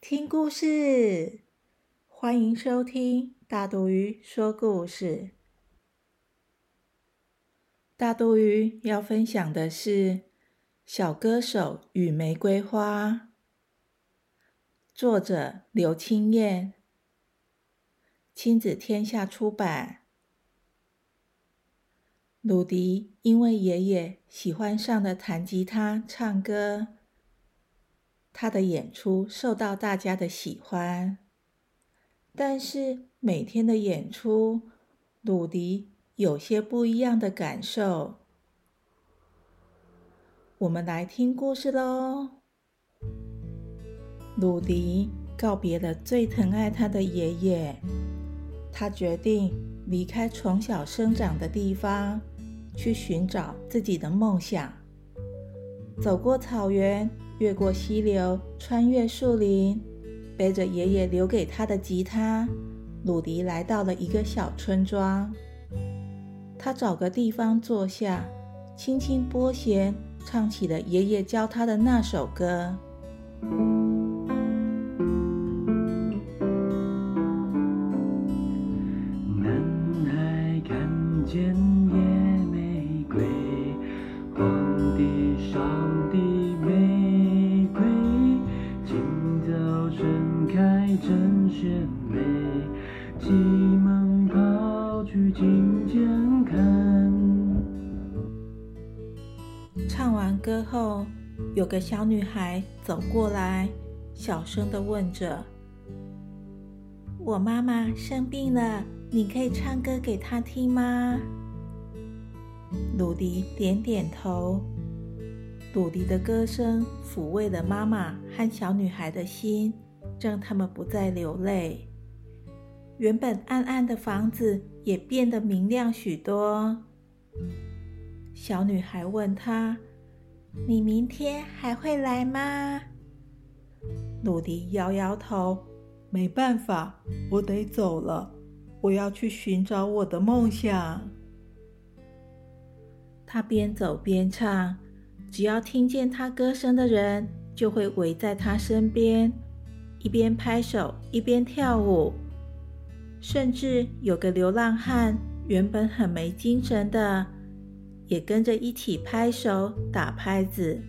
听故事，欢迎收听大肚鱼说故事。大肚鱼要分享的是《小歌手与玫瑰花》，作者刘清燕，亲子天下出版。鲁迪因为爷爷喜欢上了弹吉他、唱歌。他的演出受到大家的喜欢，但是每天的演出，鲁迪有些不一样的感受。我们来听故事喽。鲁迪告别了最疼爱他的爷爷，他决定离开从小生长的地方，去寻找自己的梦想。走过草原。越过溪流，穿越树林，背着爷爷留给他的吉他，鲁迪来到了一个小村庄。他找个地方坐下，轻轻拨弦，唱起了爷爷教他的那首歌。急忙跑去金间看唱完歌后，有个小女孩走过来，小声的问着：“我妈妈生病了，你可以唱歌给她听吗？”鲁迪点点头。鲁迪的歌声抚慰了妈妈和小女孩的心，让他们不再流泪。原本暗暗的房子也变得明亮许多。小女孩问他：“你明天还会来吗？”鲁迪摇摇头：“没办法，我得走了。我要去寻找我的梦想。”他边走边唱，只要听见他歌声的人就会围在他身边，一边拍手一边跳舞。甚至有个流浪汉，原本很没精神的。也跟着一起拍手打拍子。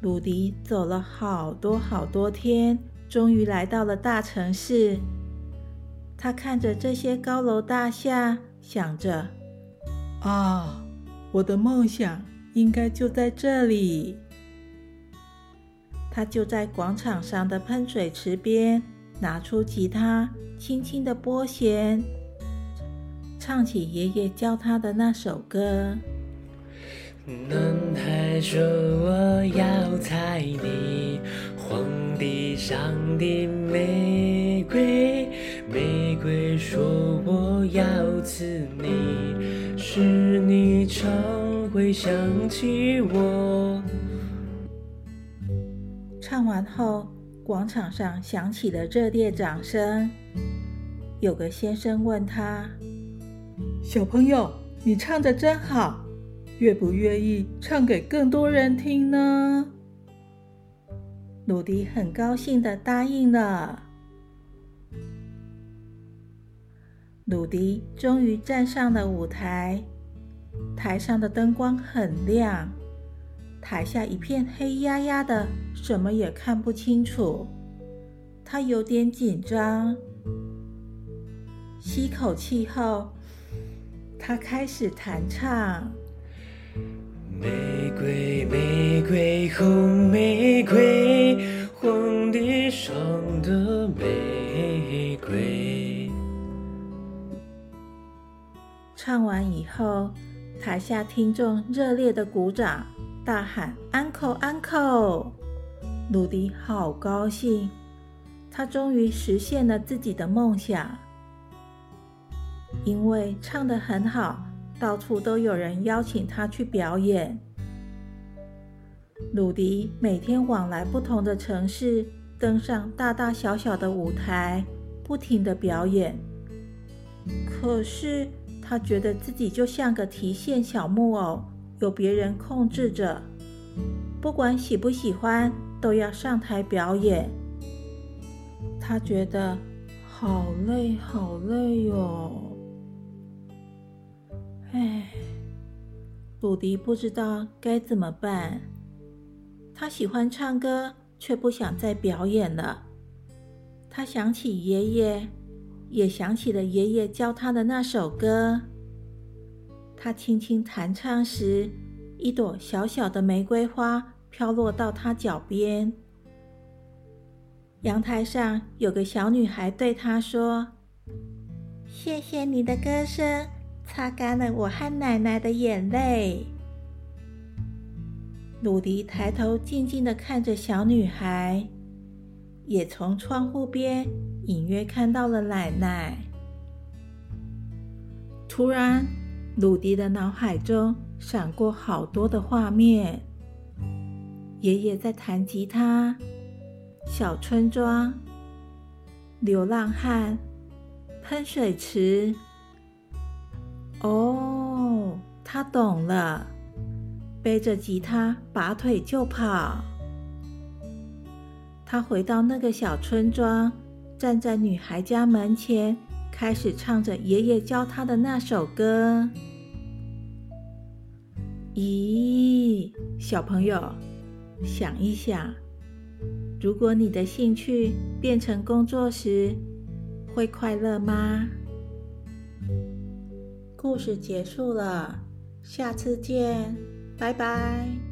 鲁迪走了好多好多天，终于来到了大城市。他看着这些高楼大厦，想着：“啊，我的梦想应该就在这里。”他就在广场上的喷水池边，拿出吉他，轻轻的拨弦。唱起爷爷教他的那首歌。男孩说我要采你荒地上的玫瑰，玫瑰说我要赐你，使你常会想起我。唱完后，广场上响起了热烈掌声。有个先生问他。小朋友，你唱的真好，愿不愿意唱给更多人听呢？鲁迪很高兴的答应了。鲁迪终于站上了舞台，台上的灯光很亮，台下一片黑压压的，什么也看不清楚。他有点紧张，吸口气后。他开始弹唱：玫瑰，玫瑰，红玫瑰，荒地上的玫瑰。唱完以后，台下听众热烈的鼓掌，大喊：“：“Uncle，Uncle！”！” 鲁迪好高兴，他终于实现了自己的梦想。因为唱得很好，到处都有人邀请他去表演。鲁迪每天往来不同的城市，登上大大小小的舞台，不停的表演。可是他觉得自己就像个提线小木偶，有别人控制着，不管喜不喜欢，都要上台表演。他觉得好累，好累哟。唉，鲁迪不知道该怎么办。他喜欢唱歌，却不想再表演了。他想起爷爷，也想起了爷爷教他的那首歌。他轻轻弹唱时，一朵小小的玫瑰花飘落到他脚边。阳台上有个小女孩对他说：“谢谢你的歌声。”擦干了我和奶奶的眼泪。鲁迪抬头静静的看着小女孩，也从窗户边隐约看到了奶奶。突然，鲁迪的脑海中闪过好多的画面：爷爷在弹吉他，小村庄，流浪汉，喷水池。哦，他懂了，背着吉他拔腿就跑。他回到那个小村庄，站在女孩家门前，开始唱着爷爷教他的那首歌。咦，小朋友，想一想，如果你的兴趣变成工作时，会快乐吗？故事结束了，下次见，拜拜。